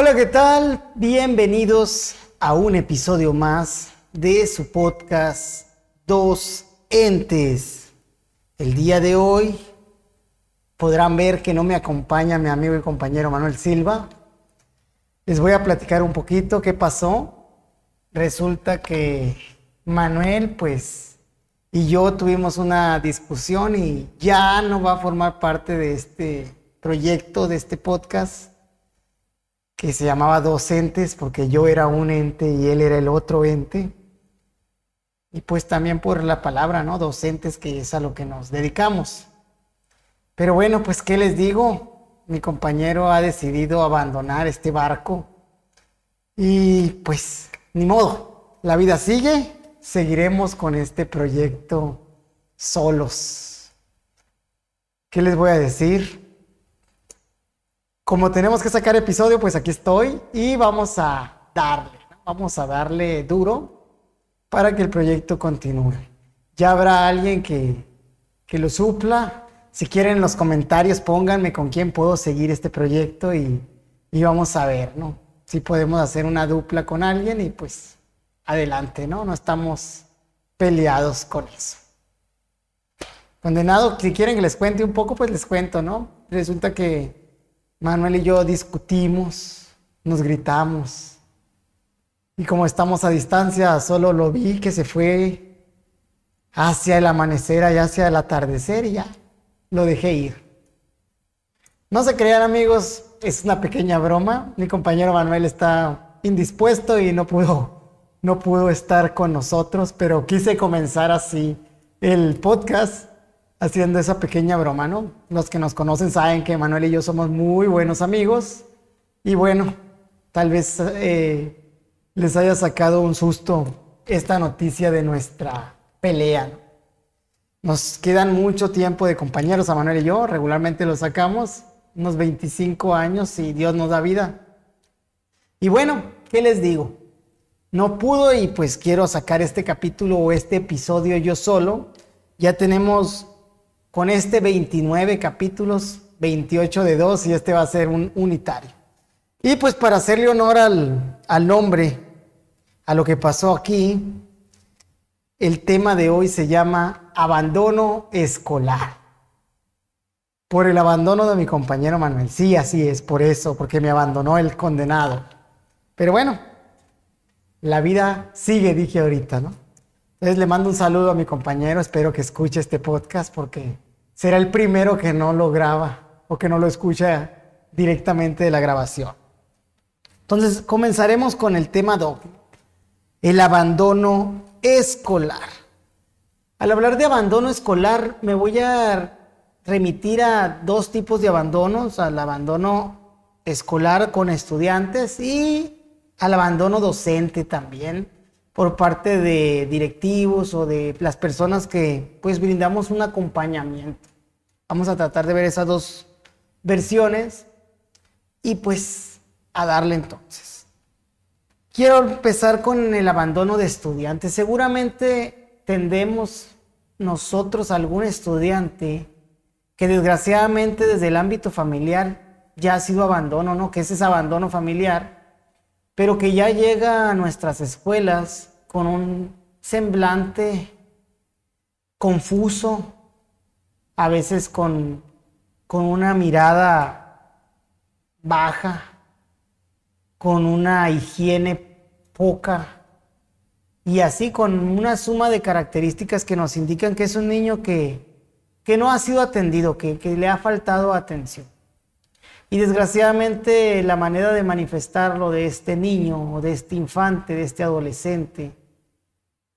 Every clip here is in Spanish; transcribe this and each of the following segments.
Hola, ¿qué tal? Bienvenidos a un episodio más de su podcast Dos Entes. El día de hoy podrán ver que no me acompaña mi amigo y compañero Manuel Silva. Les voy a platicar un poquito qué pasó. Resulta que Manuel, pues, y yo tuvimos una discusión y ya no va a formar parte de este proyecto, de este podcast que se llamaba Docentes, porque yo era un ente y él era el otro ente. Y pues también por la palabra, ¿no? Docentes, que es a lo que nos dedicamos. Pero bueno, pues ¿qué les digo? Mi compañero ha decidido abandonar este barco. Y pues, ni modo, la vida sigue, seguiremos con este proyecto solos. ¿Qué les voy a decir? Como tenemos que sacar episodio, pues aquí estoy y vamos a darle, vamos a darle duro para que el proyecto continúe. Ya habrá alguien que, que lo supla. Si quieren en los comentarios pónganme con quién puedo seguir este proyecto y, y vamos a ver, ¿no? Si podemos hacer una dupla con alguien y pues adelante, ¿no? No estamos peleados con eso. Condenado, si quieren que les cuente un poco, pues les cuento, ¿no? Resulta que Manuel y yo discutimos, nos gritamos. Y como estamos a distancia, solo lo vi que se fue hacia el amanecer hacia el atardecer y ya lo dejé ir. No se crean amigos, es una pequeña broma. Mi compañero Manuel está indispuesto y no pudo, no pudo estar con nosotros, pero quise comenzar así el podcast haciendo esa pequeña broma, ¿no? Los que nos conocen saben que Manuel y yo somos muy buenos amigos y bueno, tal vez eh, les haya sacado un susto esta noticia de nuestra pelea. Nos quedan mucho tiempo de compañeros a Manuel y yo, regularmente lo sacamos, unos 25 años y Dios nos da vida. Y bueno, ¿qué les digo? No pudo y pues quiero sacar este capítulo o este episodio yo solo. Ya tenemos con este 29 capítulos, 28 de 2 y este va a ser un unitario. Y pues para hacerle honor al, al nombre, a lo que pasó aquí, el tema de hoy se llama abandono escolar. Por el abandono de mi compañero Manuel. Sí, así es, por eso, porque me abandonó el condenado. Pero bueno, la vida sigue, dije ahorita, ¿no? Entonces le mando un saludo a mi compañero, espero que escuche este podcast porque será el primero que no lo graba o que no lo escucha directamente de la grabación. Entonces comenzaremos con el tema 2, el abandono escolar. Al hablar de abandono escolar me voy a remitir a dos tipos de abandonos, al abandono escolar con estudiantes y al abandono docente también por parte de directivos o de las personas que pues brindamos un acompañamiento. Vamos a tratar de ver esas dos versiones y pues a darle entonces. Quiero empezar con el abandono de estudiantes. Seguramente tendemos nosotros algún estudiante que desgraciadamente desde el ámbito familiar ya ha sido abandono, ¿no? Que es abandono familiar pero que ya llega a nuestras escuelas con un semblante confuso, a veces con, con una mirada baja, con una higiene poca y así con una suma de características que nos indican que es un niño que, que no ha sido atendido, que, que le ha faltado atención. Y desgraciadamente la manera de manifestarlo de este niño o de este infante, de este adolescente,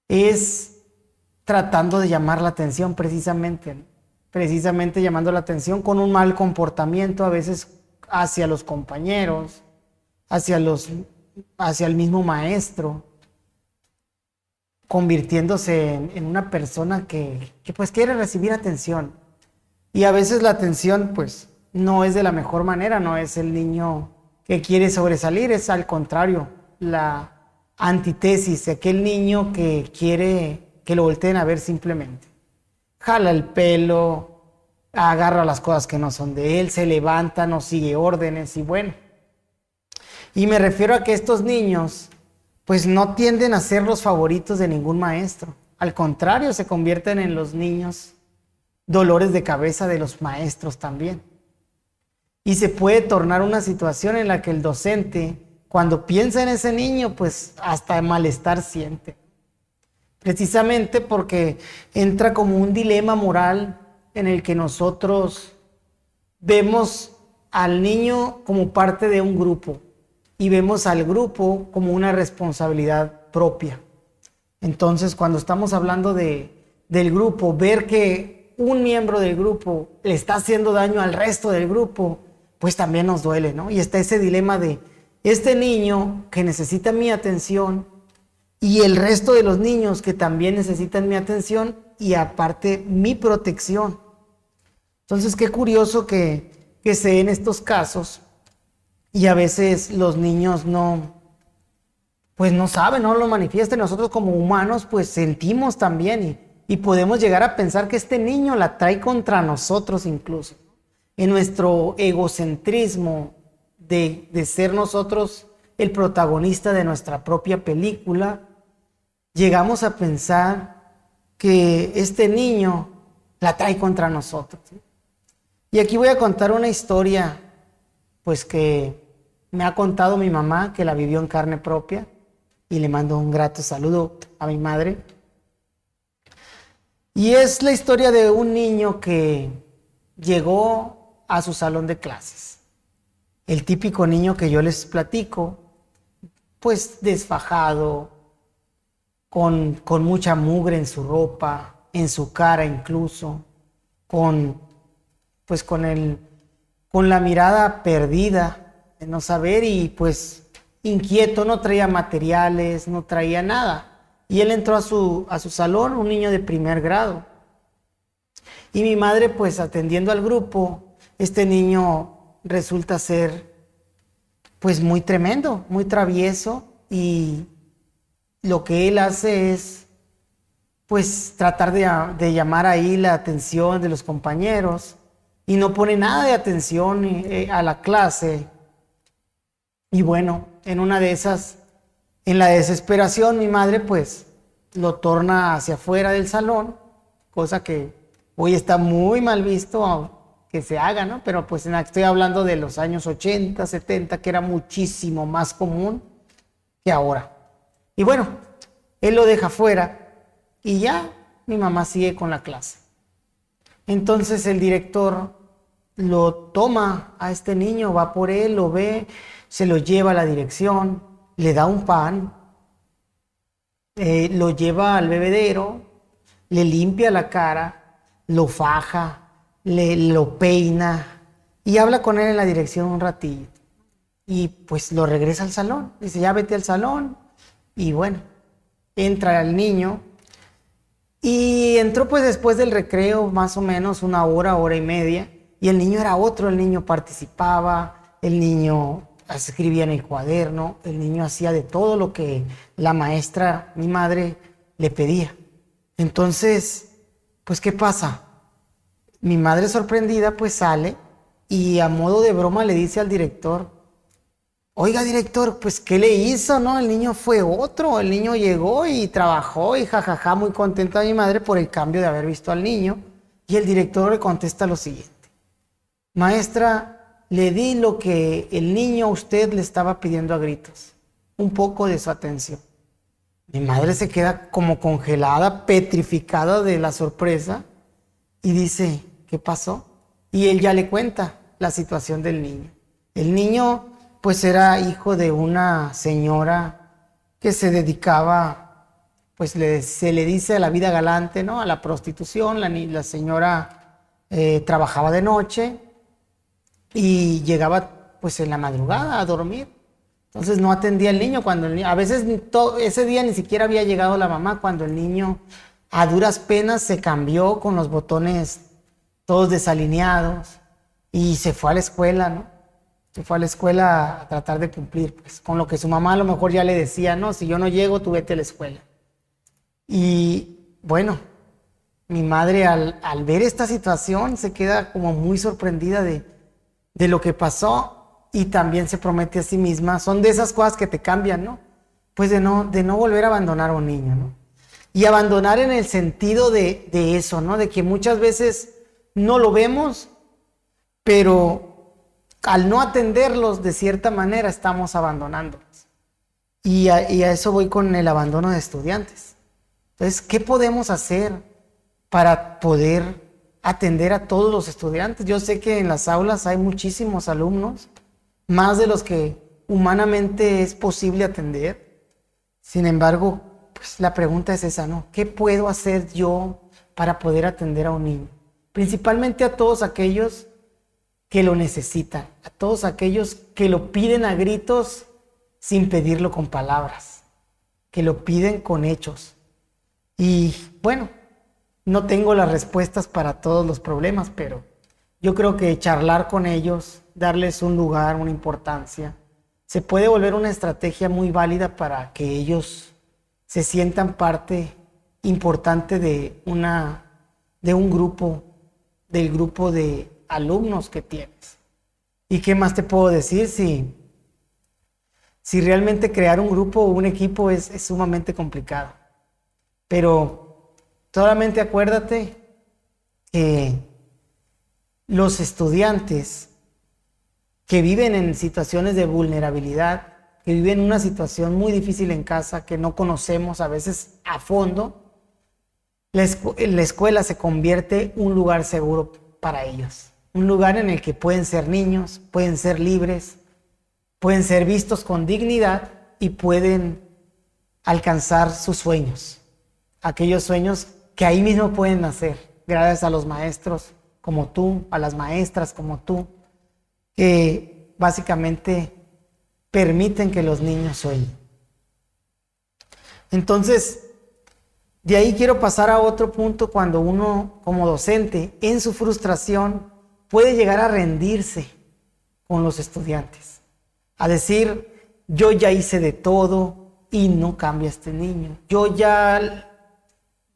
es tratando de llamar la atención precisamente, precisamente llamando la atención con un mal comportamiento a veces hacia los compañeros, hacia, los, hacia el mismo maestro, convirtiéndose en, una persona que, que pues quiere recibir atención. Y a veces la atención pues no es de la mejor manera, no es el niño que quiere sobresalir, es al contrario, la antítesis, aquel niño que quiere que lo volteen a ver simplemente. Jala el pelo, agarra las cosas que no son de él, se levanta, no sigue órdenes y bueno. Y me refiero a que estos niños pues no tienden a ser los favoritos de ningún maestro. Al contrario, se convierten en los niños dolores de cabeza de los maestros también. Y se puede tornar una situación en la que el docente, cuando piensa en ese niño, pues hasta malestar siente. Precisamente porque entra como un dilema moral en el que nosotros vemos al niño como parte de un grupo y vemos al grupo como una responsabilidad propia. Entonces, cuando estamos hablando de, del grupo, ver que un miembro del grupo le está haciendo daño al resto del grupo, pues también nos duele, ¿no? Y está ese dilema de este niño que necesita mi atención y el resto de los niños que también necesitan mi atención y aparte mi protección. Entonces, qué curioso que, que se den estos casos y a veces los niños no, pues no saben, no lo manifiestan. Nosotros como humanos pues sentimos también y, y podemos llegar a pensar que este niño la trae contra nosotros incluso en nuestro egocentrismo de, ser nosotros el protagonista de nuestra propia película, llegamos a pensar que este niño la trae contra nosotros. Y aquí voy a contar una historia, pues que me ha contado mi mamá, que la vivió en carne propia, y le mando un grato saludo a mi madre. Y es la historia de un niño que llegó a su salón de clases. El típico niño que yo les platico, pues desfajado, con, con mucha mugre en su ropa, en su cara incluso, con pues con el con la mirada perdida de no saber y pues inquieto, no traía materiales, no traía nada. Y él entró a su, a su salón, un niño de primer grado. Y mi madre, pues atendiendo al grupo, este niño resulta ser pues muy tremendo, muy travieso y lo que él hace es pues tratar de, llamar ahí la atención de los compañeros y no pone nada de atención eh, a la clase. Y bueno, en una de esas, en la desesperación, mi madre pues lo torna hacia afuera del salón, cosa que hoy está muy mal visto que se haga, ¿no? Pero pues estoy hablando de los años 80, 70, que era muchísimo más común que ahora. Y bueno, él lo deja fuera y ya mi mamá sigue con la clase. Entonces el director lo toma a este niño, va por él, lo ve, se lo lleva a la dirección, le da un pan, eh, lo lleva al bebedero, le limpia la cara, lo faja, le lo peina y habla con él en la dirección un ratillo. Y pues lo regresa al salón. Dice, ya vete al salón. Y bueno, entra el niño. Y entró pues después del recreo, más o menos una hora, hora y media. Y el niño era otro, el niño participaba, el niño escribía en el cuaderno, el niño hacía de todo lo que la maestra, mi madre, le pedía. Entonces, pues, ¿qué pasa? Mi madre sorprendida pues sale y a modo de broma le dice al director, oiga director, pues ¿qué le hizo? No, el niño fue otro, el niño llegó y trabajó y jajaja, muy contenta mi madre por el cambio de haber visto al niño. Y el director le contesta lo siguiente, maestra, le di lo que el niño a usted le estaba pidiendo a gritos, un poco de su atención. Mi madre se queda como congelada, petrificada de la sorpresa y dice, ¿qué pasó? Y él ya le cuenta la situación del niño. El niño pues era hijo de una señora que se dedicaba, pues se le dice a la vida galante, ¿no? A la prostitución. La, señora eh, trabajaba de noche y llegaba pues en la madrugada a dormir. Entonces no atendía al niño cuando a veces ese día ni siquiera había llegado la mamá cuando el niño a duras penas se cambió con los botones todos desalineados y se fue a la escuela, ¿no? Se fue a la escuela a tratar de cumplir, pues, con lo que su mamá a lo mejor ya le decía, no, si yo no llego, tú vete a la escuela. Y bueno, mi madre al, ver esta situación se queda como muy sorprendida de, de lo que pasó y también se promete a sí misma, son de esas cosas que te cambian, ¿no? Pues de no, de no volver a abandonar a un niño, ¿no? Y abandonar en el sentido de, de eso, ¿no? De que muchas veces no lo vemos, pero al no atenderlos de cierta manera estamos abandonándolos. Y a, eso voy con el abandono de estudiantes. Entonces, ¿qué podemos hacer para poder atender a todos los estudiantes? Yo sé que en las aulas hay muchísimos alumnos, más de los que humanamente es posible atender. Sin embargo, pues la pregunta es esa, ¿no? ¿Qué puedo hacer yo para poder atender a un niño? Principalmente a todos aquellos que lo necesitan, a todos aquellos que lo piden a gritos sin pedirlo con palabras, que lo piden con hechos. Y bueno, no tengo las respuestas para todos los problemas, pero yo creo que charlar con ellos, darles un lugar, una importancia, se puede volver una estrategia muy válida para que ellos se sientan parte importante de una de un grupo del grupo de alumnos que tienes. ¿Y qué más te puedo decir si, si realmente crear un grupo o un equipo es, es sumamente complicado? Pero solamente acuérdate que los estudiantes que viven en situaciones de vulnerabilidad, que viven una situación muy difícil en casa, que no conocemos a veces a fondo, la, escuela se convierte un lugar seguro para ellos. Un lugar en el que pueden ser niños, pueden ser libres, pueden ser vistos con dignidad y pueden alcanzar sus sueños. Aquellos sueños que ahí mismo pueden nacer, gracias a los maestros como tú, a las maestras como tú, que básicamente permiten que los niños sueñen. Entonces, de ahí quiero pasar a otro punto cuando uno como docente en su frustración puede llegar a rendirse con los estudiantes, a decir, yo ya hice de todo y no cambia este niño. Yo ya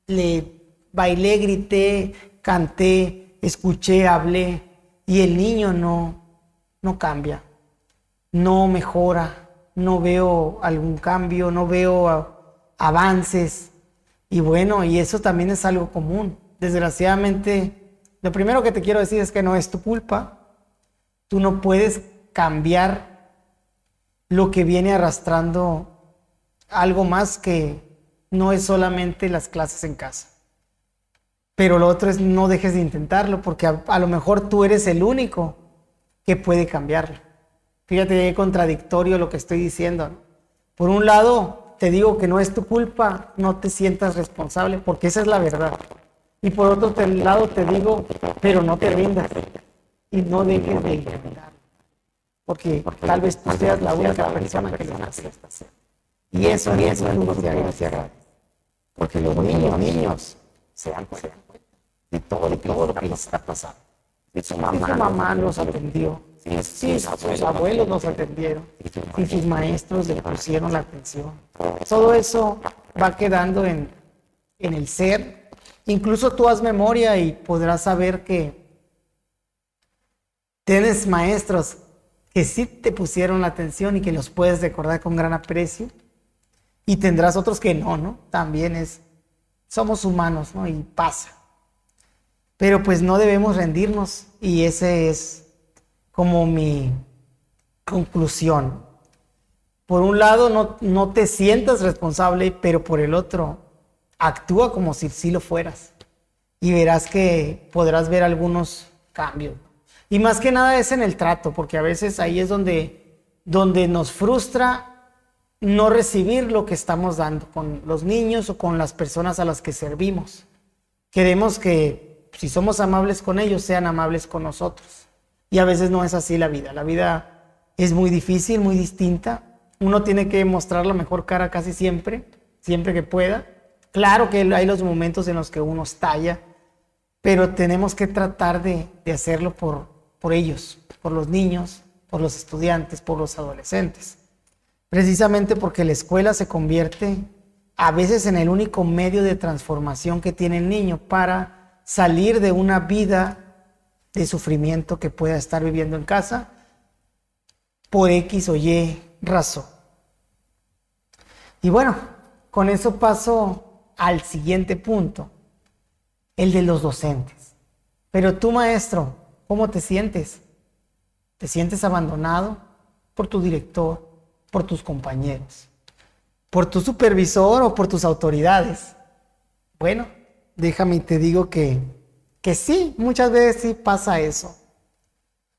le bailé, grité, canté, escuché, hablé y el niño no, no cambia, no mejora, no veo algún cambio, no veo avances. Y bueno, y eso también es algo común. Desgraciadamente, lo primero que te quiero decir es que no es tu culpa. Tú no puedes cambiar lo que viene arrastrando algo más que no es solamente las clases en casa. Pero lo otro es no dejes de intentarlo porque a, lo mejor tú eres el único que puede cambiarlo. Fíjate qué contradictorio lo que estoy diciendo. Por un lado, te digo que no es tu culpa, no te sientas responsable, porque esa es la verdad. Y por otro lado te digo, pero no te rindas y no dejes de intentar. Porque tal vez tú seas la única persona que lo hace. Y eso, y eso es un se Porque los niños, niños se dan cuenta de todo, de todo lo que les está pasando. Y su mamá, su mamá los atendió Sí, sus abuelos nos atendieron y sus maestros le pusieron la atención. Todo eso va quedando en, en el ser. Incluso tú haz memoria y podrás saber que tienes maestros que sí te pusieron la atención y que los puedes recordar con gran aprecio. Y tendrás otros que no, ¿no? También es, somos humanos, ¿no? Y pasa. Pero pues no debemos rendirnos y ese es como mi conclusión. Por un lado, no, no te sientas responsable, pero por el otro, actúa como si sí lo fueras. Y verás que podrás ver algunos cambios. Y más que nada es en el trato, porque a veces ahí es donde, donde nos frustra no recibir lo que estamos dando con los niños o con las personas a las que servimos. Queremos que si somos amables con ellos, sean amables con nosotros. Y a veces no es así la vida. La vida es muy difícil, muy distinta. Uno tiene que mostrar la mejor cara casi siempre, siempre que pueda. Claro que hay los momentos en los que uno estalla, pero tenemos que tratar de, hacerlo por, por ellos, por los niños, por los estudiantes, por los adolescentes. Precisamente porque la escuela se convierte a veces en el único medio de transformación que tiene el niño para salir de una vida de sufrimiento que pueda estar viviendo en casa por X o Y razón. Y bueno, con eso paso al siguiente punto, el de los docentes. Pero tú, maestro, ¿cómo te sientes? ¿Te sientes abandonado por tu director, por tus compañeros, por tu supervisor o por tus autoridades? Bueno, déjame y te digo que, que sí, muchas veces sí pasa eso.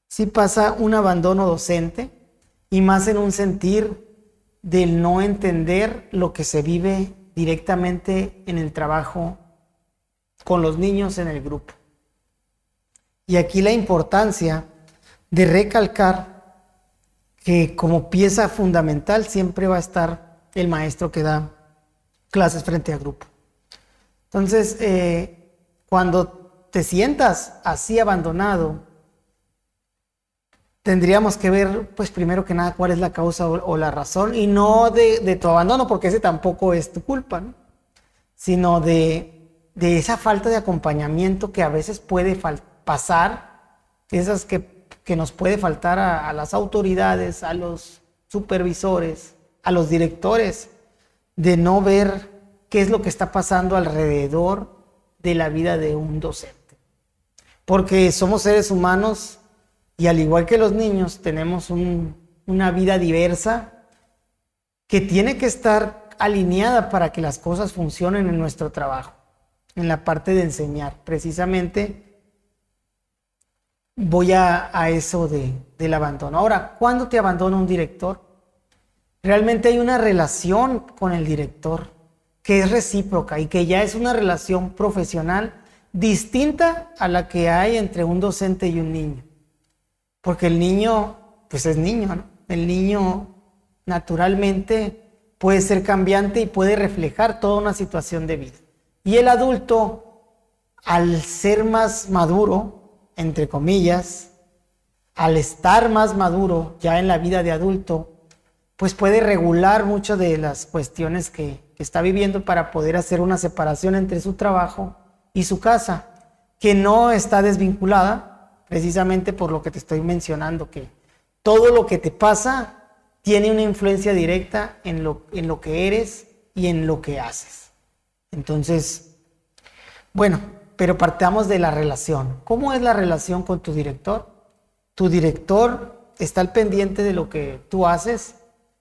Sí pasa un abandono docente y más en un sentir del no entender lo que se vive directamente en el trabajo con los niños en el grupo. Y aquí la importancia de recalcar que como pieza fundamental siempre va a estar el maestro que da clases frente a grupo. Entonces, eh, cuando te sientas así abandonado, tendríamos que ver, pues primero que nada, cuál es la causa o, la razón, y no de, tu abandono, porque ese tampoco es tu culpa, sino de, esa falta de acompañamiento que a veces puede pasar, esas que, nos puede faltar a las autoridades, a los supervisores, a los directores, de no ver qué es lo que está pasando alrededor de la vida de un docente. Porque somos seres humanos y al igual que los niños tenemos una vida diversa que tiene que estar alineada para que las cosas funcionen en nuestro trabajo, en la parte de enseñar. Precisamente voy a, eso de, del abandono. Ahora, ¿cuándo te abandona un director? Realmente hay una relación con el director que es recíproca y que ya es una relación profesional distinta a la que hay entre un docente y un niño. Porque el niño, pues es niño, ¿no? El niño naturalmente puede ser cambiante y puede reflejar toda una situación de vida. Y el adulto, al ser más maduro, entre comillas, al estar más maduro ya en la vida de adulto, pues puede regular muchas de las cuestiones que, está viviendo para poder hacer una separación entre su trabajo y su casa, que no está desvinculada precisamente por lo que te estoy mencionando, que todo lo que te pasa tiene una influencia directa en lo, en lo que eres y en lo que haces. Entonces, bueno, pero partamos de la relación. ¿Cómo es la relación con tu director? Tu director está al pendiente de lo que tú haces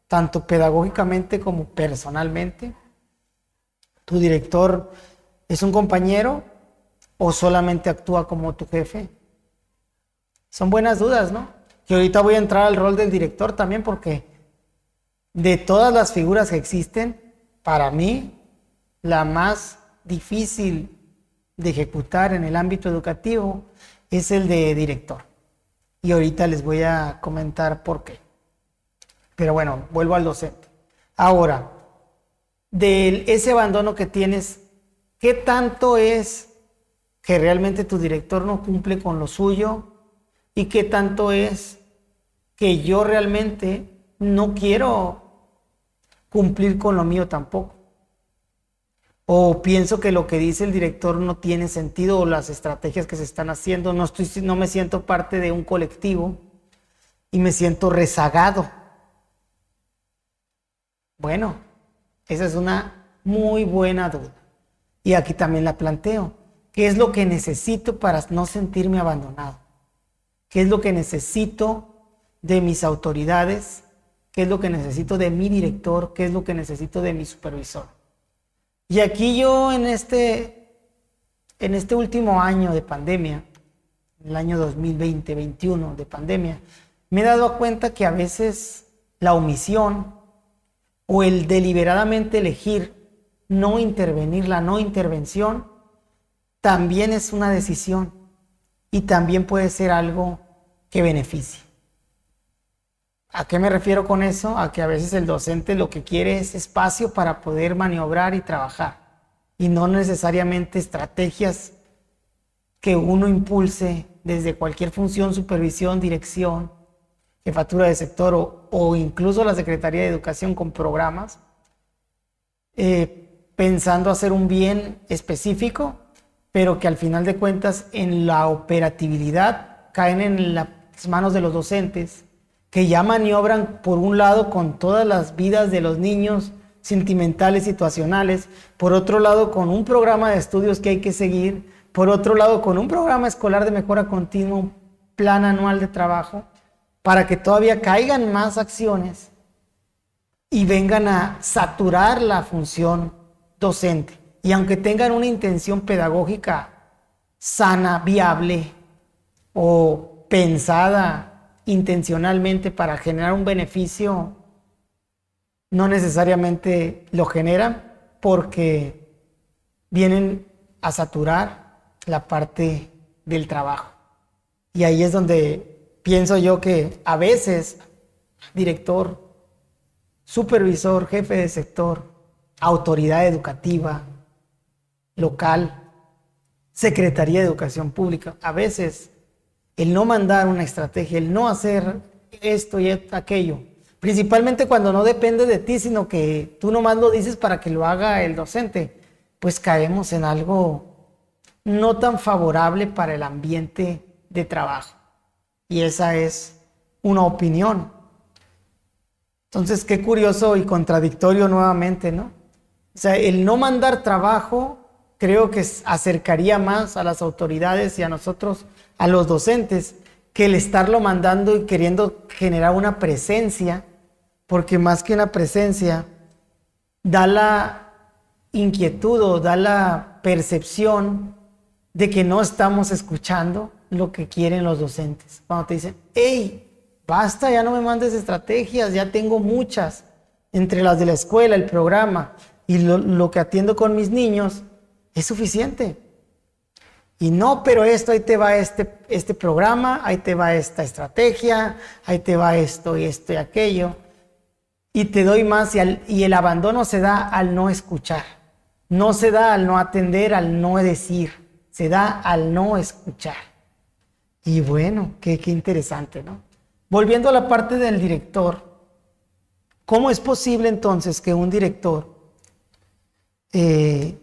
tanto pedagógicamente como personalmente? ¿Tu director es un compañero o solamente actúa como tu jefe? Son buenas dudas, ¿no? Que ahorita voy a entrar al rol del director también porque de todas las figuras que existen, para mí la más difícil de ejecutar en el ámbito educativo es el de director. Y ahorita les voy a comentar por qué. Pero bueno, vuelvo al docente. Ahora, de ese abandono que tienes, ¿qué tanto es que realmente tu director no cumple con lo suyo? ¿Y qué tanto es que yo realmente no quiero cumplir con lo mío tampoco? O pienso que lo que dice el director no tiene sentido o las estrategias que se están haciendo, no, estoy, no me siento parte de un colectivo y me siento rezagado bueno, esa es una muy buena duda. Y aquí también la planteo. ¿Qué es lo que necesito para no sentirme abandonado? ¿Qué es lo que necesito de mis autoridades? ¿Qué es lo que necesito de mi director? ¿Qué es lo que necesito de mi supervisor? Y aquí yo en este, en este último año de pandemia, el año 2020-21 de pandemia, me he dado cuenta que a veces la omisión, o el deliberadamente elegir no intervenir, la no intervención, también es una decisión y también puede ser algo que beneficie. ¿A qué me refiero con eso? A que a veces el docente lo que quiere es espacio para poder maniobrar y trabajar y no necesariamente estrategias que uno impulse desde cualquier función, supervisión, dirección, jefatura de sector o, incluso la Secretaría de Educación con programas, eh, pensando hacer un bien específico, pero que al final de cuentas en la operatividad caen en las manos de los docentes, que ya maniobran por un lado con todas las vidas de los niños sentimentales, situacionales, por otro lado con un programa de estudios que hay que seguir, por otro lado con un programa escolar de mejora continua, un plan anual de trabajo, para que todavía caigan más acciones y vengan a saturar la función docente. Y aunque tengan una intención pedagógica sana, viable o pensada intencionalmente para generar un beneficio, no necesariamente lo generan porque vienen a saturar la parte del trabajo. Y ahí es donde pienso yo que a veces director, supervisor, jefe de sector, autoridad educativa, local, Secretaría de Educación Pública, a veces el no mandar una estrategia, el no hacer esto y aquello, principalmente cuando no depende de ti, sino que tú nomás lo dices para que lo haga el docente, pues caemos en algo no tan favorable para el ambiente de trabajo. Y esa es una opinión. Entonces, qué curioso y contradictorio nuevamente, ¿no? O sea, el no mandar trabajo creo que acercaría más a las autoridades y a nosotros a los docentes que el estarlo mandando y queriendo generar una presencia, porque más que una presencia, da la inquietud o da la percepción de que no estamos escuchando lo que quieren los docentes. Cuando te dicen, hey, basta, ya no me mandes estrategias, ya tengo muchas, entre las de la escuela, el programa y lo, lo que atiendo con mis niños, es suficiente. Y no, pero esto, ahí te va este, este programa, ahí te va esta estrategia, ahí te va esto y esto y aquello. Y te doy más y, y el abandono se da al no escuchar. No se da al no atender, al no decir. Se da al no escuchar. Y bueno, qué, qué interesante, ¿no? Volviendo a la parte del director, ¿cómo es posible entonces que un director eh,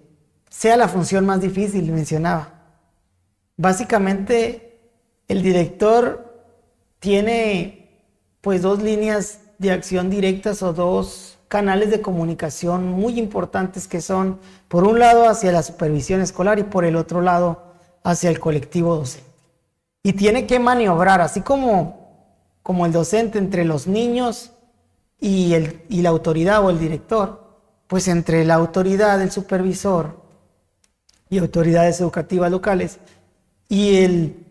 sea la función más difícil, mencionaba? Básicamente, el director tiene pues dos líneas de acción directas o dos canales de comunicación muy importantes que son, por un lado, hacia la supervisión escolar y por el otro lado, hacia el colectivo docente. Y tiene que maniobrar, así como, como el docente entre los niños y, el, y la autoridad o el director, pues entre la autoridad, el supervisor y autoridades educativas locales, y el,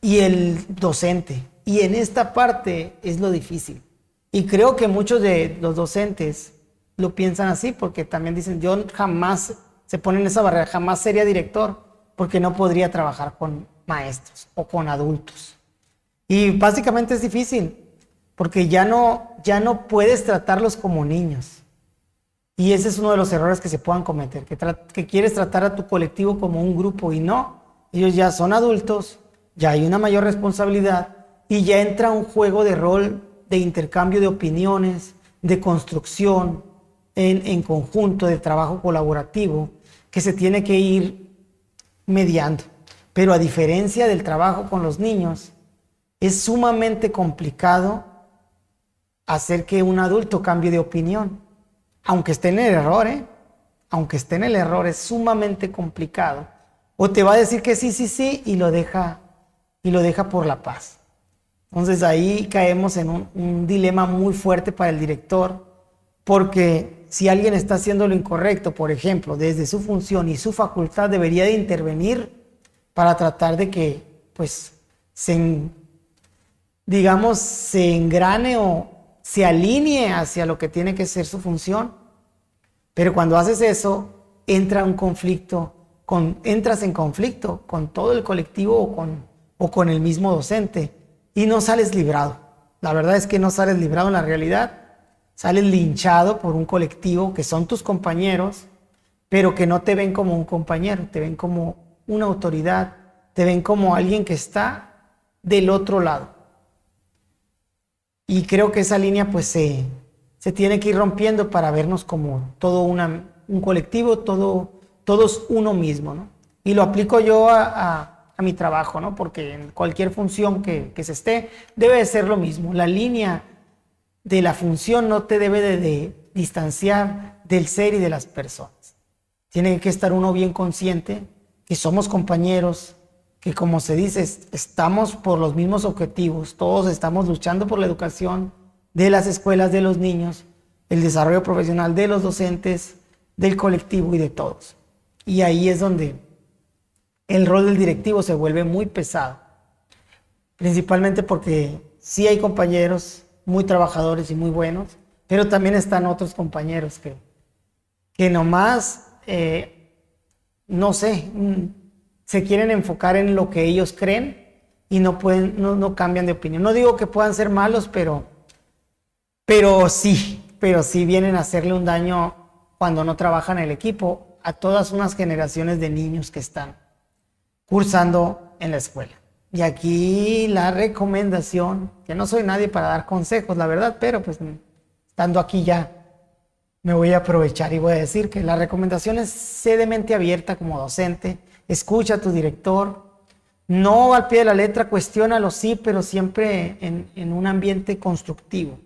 y el docente. Y en esta parte es lo difícil. Y creo que muchos de los docentes lo piensan así porque también dicen, yo jamás, se ponen esa barrera, jamás sería director porque no podría trabajar con maestros o con adultos. Y básicamente es difícil porque ya no, ya no puedes tratarlos como niños. Y ese es uno de los errores que se puedan cometer, que, quieres tratar a tu colectivo como un grupo y no, ellos ya son adultos, ya hay una mayor responsabilidad y ya entra un juego de rol de intercambio de opiniones, de construcción en, en conjunto, de trabajo colaborativo, que se tiene que ir mediando. Pero a diferencia del trabajo con los niños, es sumamente complicado hacer que un adulto cambie de opinión. Aunque esté en el error, ¿eh? aunque esté en el error, es sumamente complicado o te va a decir que sí, sí, sí y lo deja, y lo deja por la paz. Entonces ahí caemos en un, un dilema muy fuerte para el director, porque si alguien está haciendo lo incorrecto, por ejemplo, desde su función y su facultad, debería de intervenir para tratar de que, pues, digamos, se engrane o se alinee hacia lo que tiene que ser su función. Pero cuando haces eso, entra un conflicto entras en conflicto con todo el colectivo o con, o con el mismo docente y no sales librado. La verdad es que no sales librado en la realidad. Sales linchado por un colectivo que son tus compañeros, pero que no te ven como un compañero, te ven como una autoridad, te ven como alguien que está del otro lado. Y creo que esa línea pues se, tiene que ir rompiendo para vernos como todo un colectivo, todo todos uno mismo, ¿no? Y lo aplico yo a, mi trabajo, ¿no? Porque en cualquier función que, se esté, debe de ser lo mismo. La línea de la función no te debe de, distanciar del ser y de las personas. Tiene que estar uno bien consciente que somos compañeros, que como se dice, estamos por los mismos objetivos, todos estamos luchando por la educación de las escuelas de los niños, el desarrollo profesional de los docentes, del colectivo y de todos. Y ahí es donde el rol del directivo se vuelve muy pesado, principalmente porque sí hay compañeros muy trabajadores y muy buenos, pero también están otros compañeros que, que nomás, eh, no sé, se quieren enfocar en lo que ellos creen y no pueden, no, no cambian de opinión. No digo que puedan ser malos, pero, pero sí, pero sí vienen a hacerle un daño cuando no trabajan el equipo a todas unas generaciones de niños que están cursando en la escuela. Y aquí la recomendación, que no soy nadie para dar consejos, la verdad, pero pues estando aquí ya me voy a aprovechar y voy a decir que la recomendación es sé de mente abierta como docente, escucha a tu director, no al pie de la letra, cuestiónalo sí, pero siempre en, un ambiente constructivo,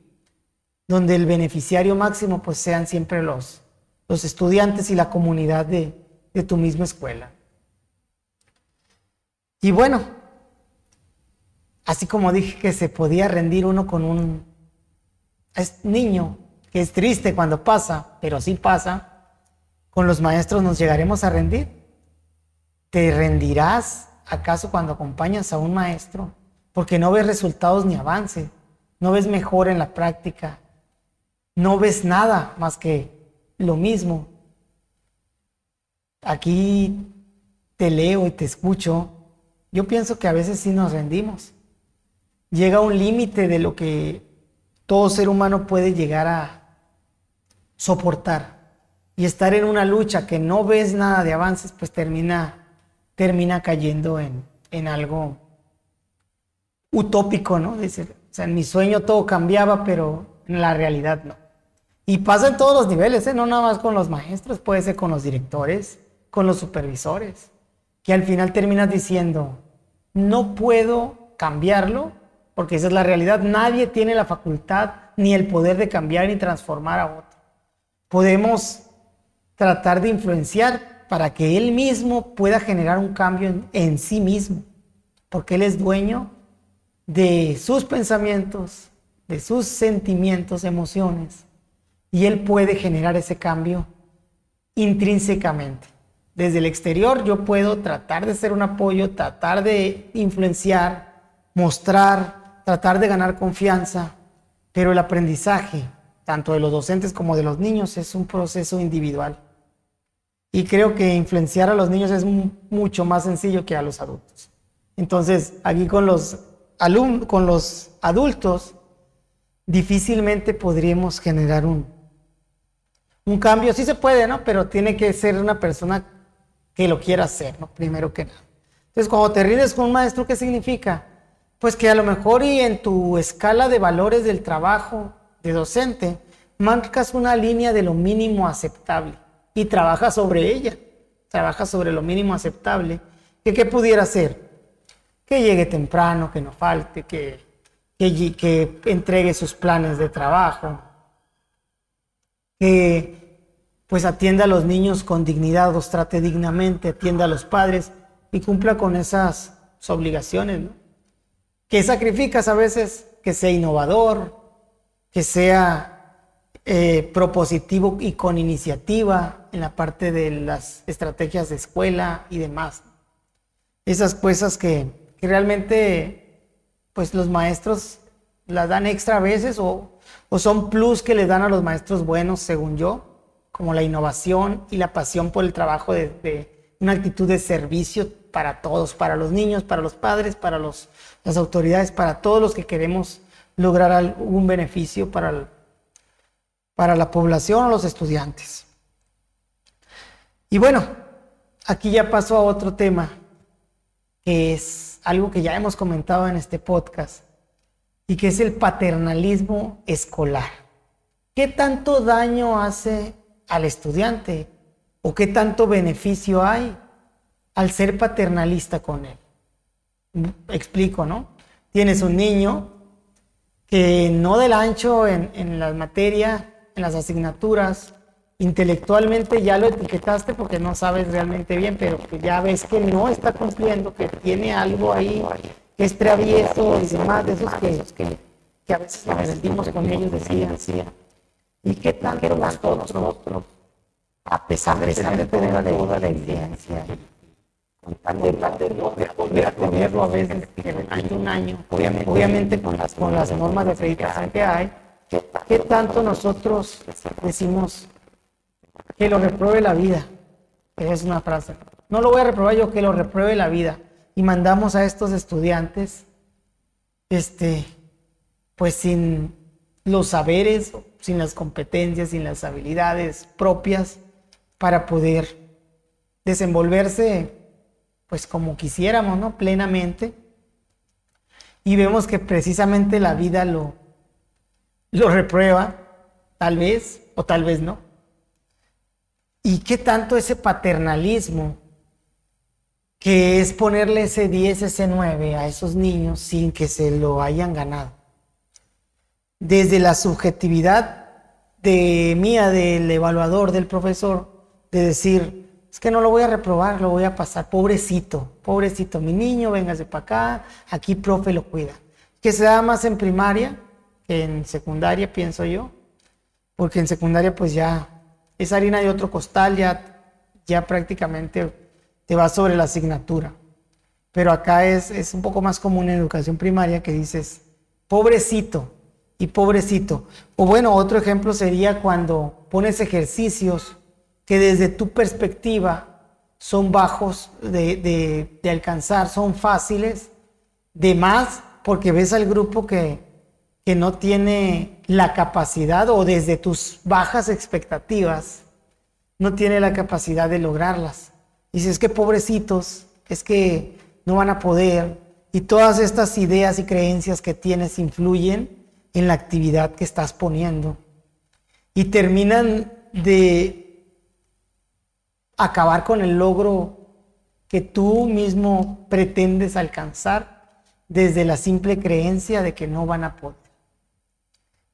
donde el beneficiario máximo pues sean siempre los, los estudiantes y la comunidad de, de tu misma escuela. Y bueno, así como dije que se podía rendir uno con un niño, que es triste cuando pasa, pero sí pasa, con los maestros nos llegaremos a rendir. ¿Te rendirás acaso cuando acompañas a un maestro? Porque no ves resultados ni avance, no ves mejor en la práctica, no ves nada más que lo mismo. Aquí te leo y te escucho yo pienso que a veces sí nos rendimos. Llega un límite de lo que todo ser humano puede llegar a soportar. Y estar en una lucha que no ves nada de avances, pues termina, termina cayendo en, en algo utópico, ¿no? O sea, en mi sueño todo cambiaba, pero en la realidad no. Y pasa en todos los niveles, ¿eh? no nada más con los maestros, puede ser con los directores, con los supervisores que al final terminas diciendo, no puedo cambiarlo, porque esa es la realidad. Nadie tiene la facultad ni el poder de cambiar ni transformar a otro. Podemos tratar de influenciar para que él mismo pueda generar un cambio en, en sí mismo, porque él es dueño de sus pensamientos, de sus sentimientos, emociones, y él puede generar ese cambio intrínsecamente. Desde el exterior yo puedo tratar de ser un apoyo, tratar de influenciar, mostrar, tratar de ganar confianza, pero el aprendizaje, tanto de los docentes como de los niños, es un proceso individual. Y creo que influenciar a los niños es mucho más sencillo que a los adultos. Entonces, aquí con los, con los adultos, difícilmente podríamos generar un, un cambio. Sí se puede, ¿no? Pero tiene que ser una persona que lo quiera hacer, ¿no? Primero que nada. Entonces, cuando te rindes con un maestro, ¿qué significa? Pues que a lo mejor y en tu escala de valores del trabajo de docente, marcas una línea de lo mínimo aceptable y trabajas sobre ella, trabajas sobre lo mínimo aceptable. ¿Que ¿Qué pudiera ser? Que llegue temprano, que no falte, que, que, entregue sus planes de trabajo, que pues atienda a los niños con dignidad, los trate dignamente, atienda a los padres y cumpla con esas obligaciones. Que sacrificas a veces? Que sea innovador, que sea eh, propositivo y con iniciativa en la parte de las estrategias de escuela y demás. Esas cosas que, realmente pues los maestros las dan extra a veces o, o son plus que le dan a los maestros buenos, según yo como la innovación y la pasión por el trabajo de, una actitud de servicio para todos, para los niños, para los padres, para los, las autoridades, para todos los que queremos lograr algún beneficio para, para la población o los estudiantes. Y bueno, aquí ya paso a otro tema, que es algo que ya hemos comentado en este podcast, y que es el paternalismo escolar. ¿Qué tanto daño hace al estudiante o qué tanto beneficio hay al ser paternalista con él. Explico, ¿no? Tienes un niño que no del ancho en, en la materia, en las asignaturas, intelectualmente ya lo etiquetaste porque no sabes realmente bien, pero que ya ves que no está cumpliendo, que tiene algo ahí que es travieso y demás, de esos que, que, a veces nos sentimos con ellos, decía, decía. ¿Y qué tal que nosotros, a pesar de, tener toda la evidencia, con tal de, poder tenerlo a veces en un año, obviamente, obviamente con, las, con las normas de acreditación que hay, ¿qué tanto nosotros decimos que lo repruebe la vida? es una frase. No lo voy a reprobar yo, que lo repruebe la vida. Y mandamos a estos estudiantes, este, pues sin los saberes, sin las competencias, sin las habilidades propias para poder desenvolverse pues como quisiéramos, ¿no? Plenamente. Y vemos que precisamente la vida lo, lo reprueba, tal vez o tal vez no. ¿Y qué tanto ese paternalismo, que es ponerle ese 10, ese 9 a esos niños sin que se lo hayan ganado? Desde la subjetividad de mía, del evaluador, del profesor, de decir, es que no lo voy a reprobar, lo voy a pasar. Pobrecito, pobrecito, mi niño, véngase para acá, aquí profe lo cuida. Que se da más en primaria que en secundaria, pienso yo, porque en secundaria pues ya es harina de otro costal, ya, ya prácticamente te va sobre la asignatura. Pero acá es, es un poco más común en educación primaria que dices, pobrecito y pobrecito. O bueno, otro ejemplo sería cuando pones ejercicios que desde tu perspectiva son bajos de, alcanzar, son fáciles, de más porque ves al grupo que, que no tiene la capacidad o desde tus bajas expectativas no tiene la capacidad de lograrlas. Dices que pobrecitos, es que no van a poder. Y todas estas ideas y creencias que tienes influyen en la actividad que estás poniendo. Y terminan de acabar con el logro que tú mismo pretendes alcanzar desde la simple creencia de que no van a poder.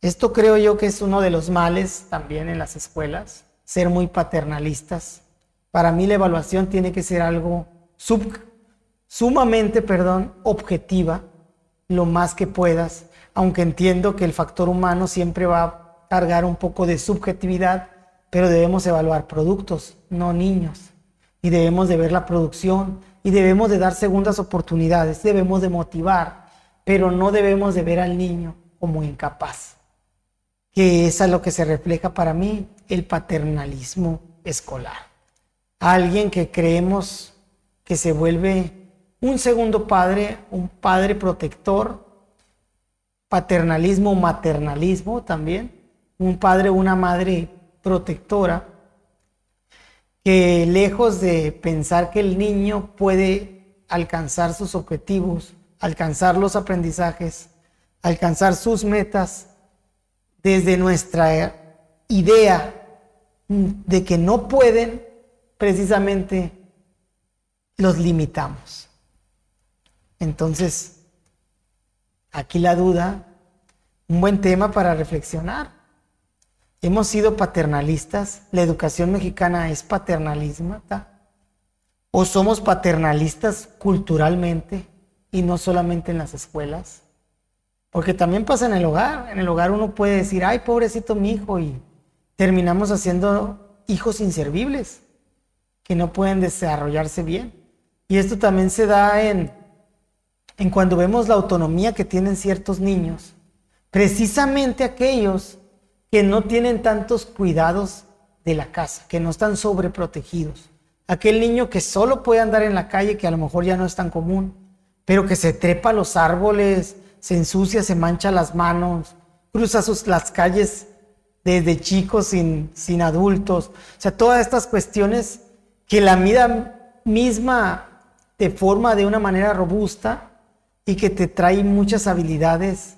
Esto creo yo que es uno de los males también en las escuelas, ser muy paternalistas. Para mí la evaluación tiene que ser algo sumamente, perdón, objetiva, lo más que puedas, aunque entiendo que el factor humano siempre va a cargar un poco de subjetividad pero debemos evaluar productos, no niños. Y debemos de ver la producción y debemos de dar segundas oportunidades, debemos de motivar, pero no debemos de ver al niño como incapaz. Que es a lo que se refleja para mí el paternalismo escolar. Alguien que creemos que se vuelve un segundo padre, un padre protector, paternalismo, maternalismo también, un padre, una madre protectora que lejos de pensar que el niño puede alcanzar sus objetivos, alcanzar los aprendizajes, alcanzar sus metas, desde nuestra idea de que no pueden, precisamente los limitamos. Entonces, aquí la duda, un buen tema para reflexionar. Hemos sido paternalistas. La educación mexicana es paternalismo. O somos paternalistas culturalmente y no solamente en las escuelas. Porque también pasa en el hogar. En el hogar uno puede decir, ay, pobrecito mi hijo, y terminamos haciendo hijos inservibles que no pueden desarrollarse bien. Y esto también se da en, en cuando vemos la autonomía que tienen ciertos niños. Precisamente aquellos que no tienen tantos cuidados de la casa, que no están sobreprotegidos. Aquel niño que solo puede andar en la calle, que a lo mejor ya no es tan común, pero que se trepa a los árboles, se ensucia, se mancha las manos, cruza las calles desde chicos sin, sin adultos. O sea, todas estas cuestiones que la vida misma te forma de una manera robusta y que te trae muchas habilidades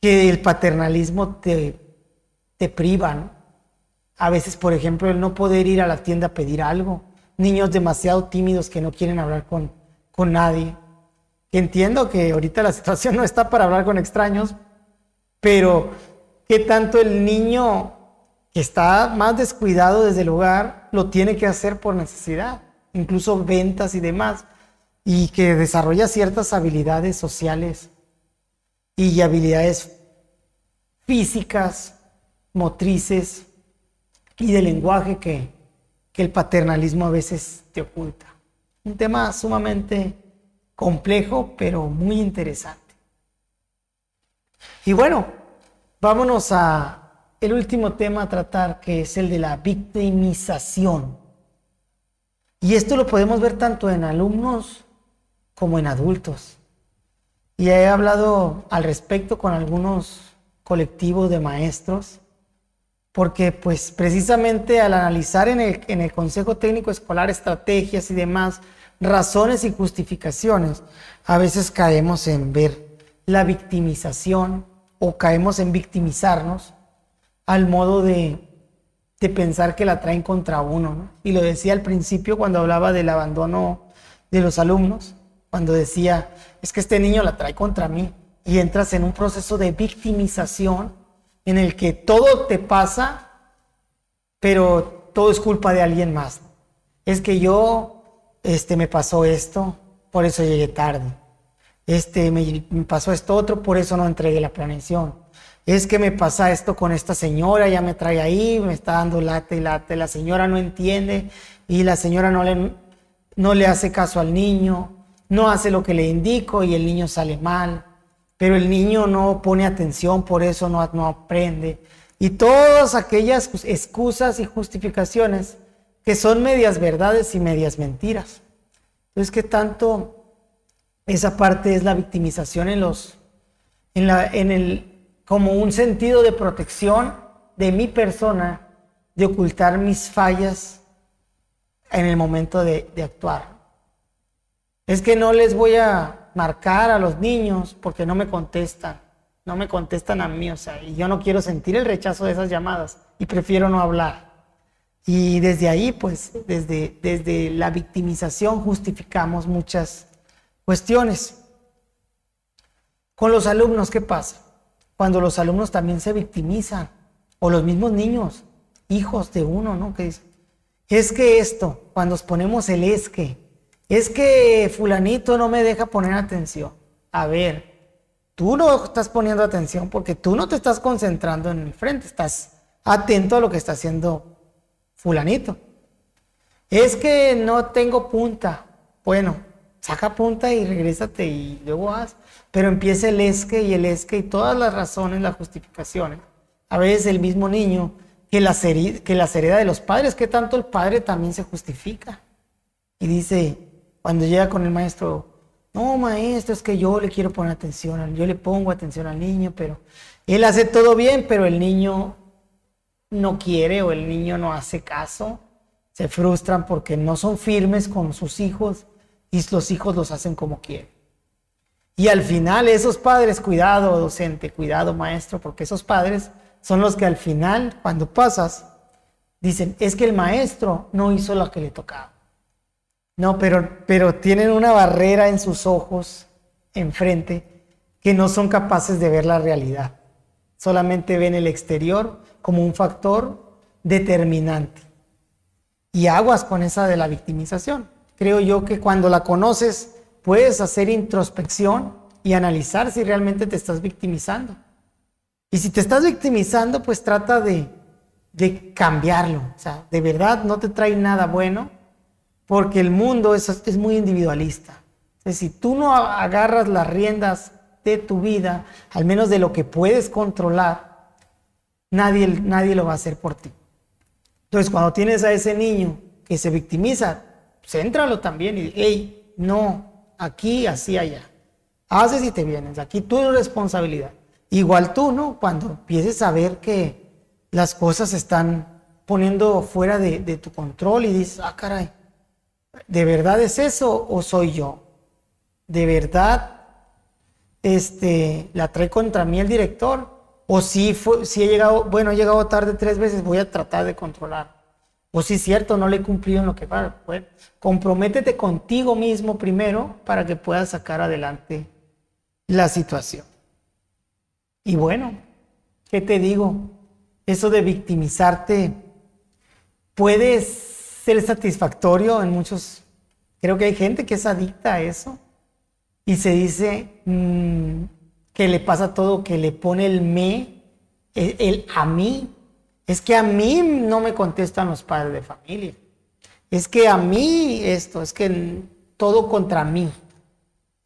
que el paternalismo te, te priva, A veces, por ejemplo, el no poder ir a la tienda a pedir algo, niños demasiado tímidos que no quieren hablar con, con nadie, entiendo que ahorita la situación no está para hablar con extraños, pero qué tanto el niño que está más descuidado desde el hogar lo tiene que hacer por necesidad, incluso ventas y demás, y que desarrolla ciertas habilidades sociales y habilidades físicas, motrices y de lenguaje que, que el paternalismo a veces te oculta. Un tema sumamente complejo, pero muy interesante. Y bueno, vámonos a el último tema a tratar, que es el de la victimización. Y esto lo podemos ver tanto en alumnos como en adultos. Y he hablado al respecto con algunos colectivos de maestros, porque pues precisamente al analizar en el, en el Consejo Técnico Escolar estrategias y demás, razones y justificaciones, a veces caemos en ver la victimización o caemos en victimizarnos al modo de, de pensar que la traen contra uno. Y lo decía al principio cuando hablaba del abandono de los alumnos, cuando decía, es que este niño la trae contra mí. Y entras en un proceso de victimización en el que todo te pasa, pero todo es culpa de alguien más. Es que yo, este, me pasó esto, por eso llegué tarde. Este, me, pasó esto otro, por eso no entregué la planeación. Es que me pasa esto con esta señora, ya me trae ahí, me está dando late y late. La señora no entiende y la señora no le, no le hace caso al niño no hace lo que le indico y el niño sale mal, pero el niño no pone atención, por eso no, no aprende. Y todas aquellas excusas y justificaciones que son medias verdades y medias mentiras. Entonces, ¿qué tanto esa parte es la victimización en los, en la, en el, como un sentido de protección de mi persona, de ocultar mis fallas en el momento de, de actuar? Es que no les voy a marcar a los niños porque no me contestan. No me contestan a mí, o sea, y yo no quiero sentir el rechazo de esas llamadas y prefiero no hablar. Y desde ahí, pues, desde, desde la victimización justificamos muchas cuestiones. Con los alumnos, ¿qué pasa? Cuando los alumnos también se victimizan, o los mismos niños, hijos de uno, ¿no? Que es que esto, cuando ponemos el es que, es que fulanito no me deja poner atención. A ver, tú no estás poniendo atención porque tú no te estás concentrando en el frente, estás atento a lo que está haciendo fulanito. Es que no tengo punta. Bueno, saca punta y regrésate y luego haz. Pero empieza el esque y el esque y todas las razones, las justificaciones. A veces el mismo niño que la, que la hereda de los padres, que tanto el padre también se justifica. Y dice, cuando llega con el maestro, no, maestro, es que yo le quiero poner atención, yo le pongo atención al niño, pero él hace todo bien, pero el niño no quiere o el niño no hace caso, se frustran porque no son firmes con sus hijos y los hijos los hacen como quieren. Y al final esos padres, cuidado docente, cuidado maestro, porque esos padres son los que al final, cuando pasas, dicen, es que el maestro no hizo lo que le tocaba. No, pero, pero tienen una barrera en sus ojos enfrente que no son capaces de ver la realidad. Solamente ven el exterior como un factor determinante. Y aguas con esa de la victimización. Creo yo que cuando la conoces puedes hacer introspección y analizar si realmente te estás victimizando. Y si te estás victimizando, pues trata de, de cambiarlo. O sea, de verdad no te trae nada bueno porque el mundo es, es muy individualista. Es si tú no agarras las riendas de tu vida, al menos de lo que puedes controlar, nadie, nadie lo va a hacer por ti. Entonces, cuando tienes a ese niño que se victimiza, céntralo también y hey, no, aquí, así, allá. Haces y te vienes, aquí tu responsabilidad. Igual tú, ¿no? Cuando empieces a ver que las cosas se están poniendo fuera de, de tu control y dices, ah, caray, ¿De verdad es eso o soy yo? ¿De verdad este, la trae contra mí el director? ¿O si, fue, si he llegado, bueno, he llegado tarde tres veces, voy a tratar de controlar? O si es cierto, no le he cumplido en lo que va. Pues, comprométete contigo mismo primero para que puedas sacar adelante la situación. Y bueno, ¿qué te digo? Eso de victimizarte puede ser satisfactorio en muchos. Creo que hay gente que es adicta a eso y se dice mm, que le pasa todo, que le pone el me, el a mí es que a mí no me contestan los padres de familia. Es que a mí esto, es que todo contra mí.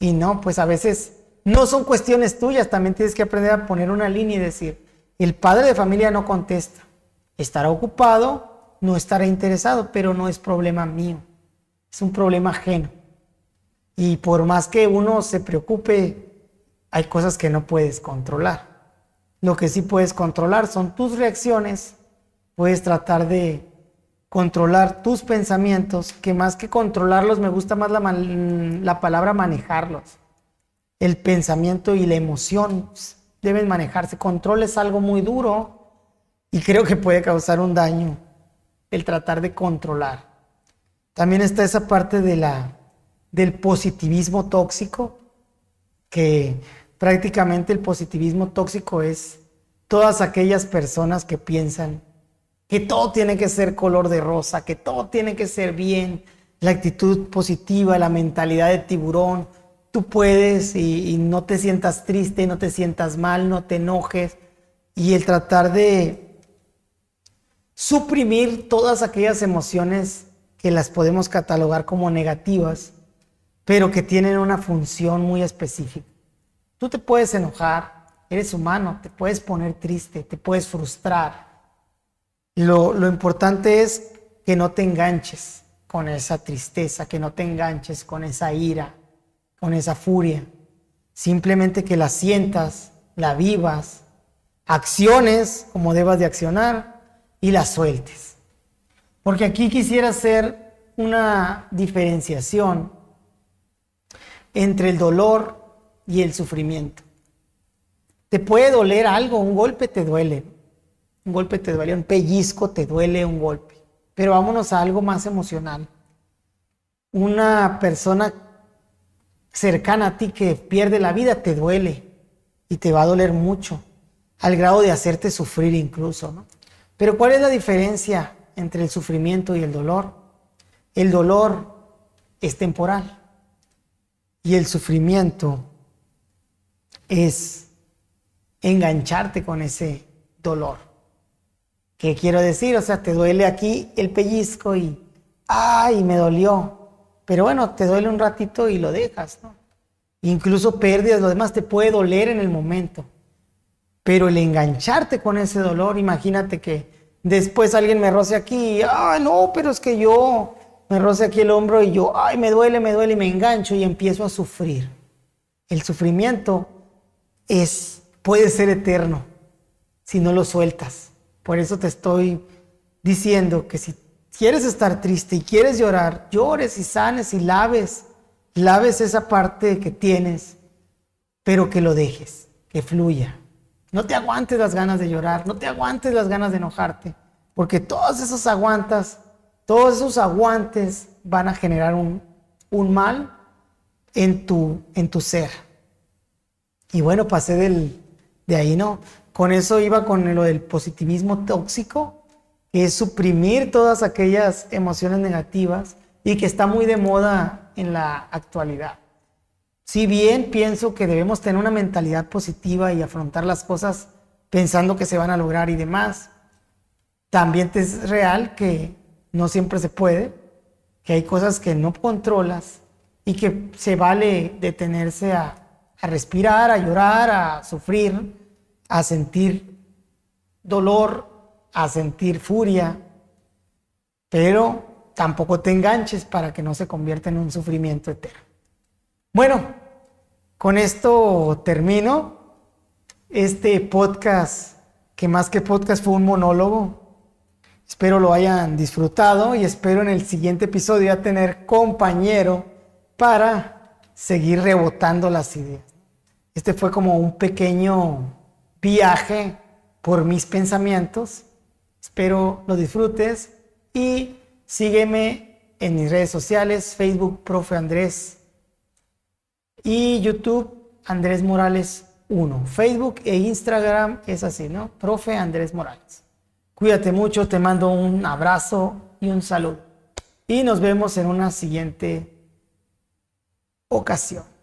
Y no, pues a veces no son cuestiones tuyas, también tienes que aprender a poner una línea y decir, el padre de familia no contesta, estará ocupado, no estará interesado, pero no es problema mío, es un problema ajeno. Y por más que uno se preocupe, hay cosas que no puedes controlar. Lo que sí puedes controlar son tus reacciones, puedes tratar de controlar tus pensamientos, que más que controlarlos me gusta más la, palabra manejarlos. El pensamiento y la emoción deben manejarse. Control es algo muy duro y creo que puede causar un daño el tratar de controlar. También está esa parte de la, del positivismo tóxico, que prácticamente el positivismo tóxico es todas aquellas personas que piensan que todo tiene que ser color de rosa, que todo tiene que ser bien, la actitud positiva, la mentalidad de tiburón. Tú puedes y, no te sientas triste, no te sientas mal, no te enojes. Y el tratar de suprimir todas aquellas emociones que las podemos catalogar como negativas, pero que tienen una función muy específica. Tú te puedes enojar, eres humano, te puedes poner triste, te puedes frustrar. Lo, lo importante es que no te enganches con esa tristeza, que no te enganches con esa ira, con esa furia. Simplemente que la sientas, la vivas, acciones como debas de accionar y la sueltes. Porque aquí quisiera hacer una diferenciación entre el dolor y el sufrimiento. Te puede doler algo, un golpe te duele, un golpe te duele, un pellizco te duele, un golpe. Pero vámonos a algo más emocional. Una persona cercana a ti que pierde la vida te duele y te va a doler mucho, al grado de hacerte sufrir incluso. ¿no? Pero ¿cuál es la diferencia entre el sufrimiento y el dolor? El dolor es temporal y el sufrimiento es engancharte con ese dolor. ¿Qué quiero decir? O sea, te duele aquí el pellizco y, ay, me dolió. Pero bueno, te duele un ratito y lo dejas, ¿no? Incluso pérdidas, lo demás te puede doler en el momento. Pero el engancharte con ese dolor, imagínate que después alguien me roce aquí, ay, no, pero es que yo me roce aquí el hombro y yo, ay, me duele, me duele y me engancho y empiezo a sufrir. El sufrimiento es, puede ser eterno si no lo sueltas. Por eso te estoy diciendo que si quieres estar triste y quieres llorar, llores y sanes y laves, laves esa parte que tienes, pero que lo dejes, que fluya. No te aguantes las ganas de llorar, no te aguantes las ganas de enojarte, porque todos esos aguantas, todos esos aguantes van a generar un, un mal en tu, en tu ser. Y bueno, pasé del, de ahí, ¿no? Con eso iba con lo del positivismo tóxico, que es suprimir todas aquellas emociones negativas y que está muy de moda en la actualidad. Si bien pienso que debemos tener una mentalidad positiva y afrontar las cosas pensando que se van a lograr y demás, también es real que no siempre se puede, que hay cosas que no controlas y que se vale detenerse a a respirar, a llorar, a sufrir, a sentir dolor, a sentir furia, pero tampoco te enganches para que no se convierta en un sufrimiento eterno. Bueno, con esto termino este podcast, que más que podcast fue un monólogo. Espero lo hayan disfrutado y espero en el siguiente episodio ya tener compañero para seguir rebotando las ideas. Este fue como un pequeño viaje por mis pensamientos. Espero lo disfrutes Y sígueme en mis redes sociales, Facebook, profe Andrés. Y YouTube, Andrés Morales 1. Facebook e Instagram es así, ¿no? Profe Andrés Morales. Cuídate mucho, te mando un abrazo y un saludo. Y nos vemos en una siguiente ocasión.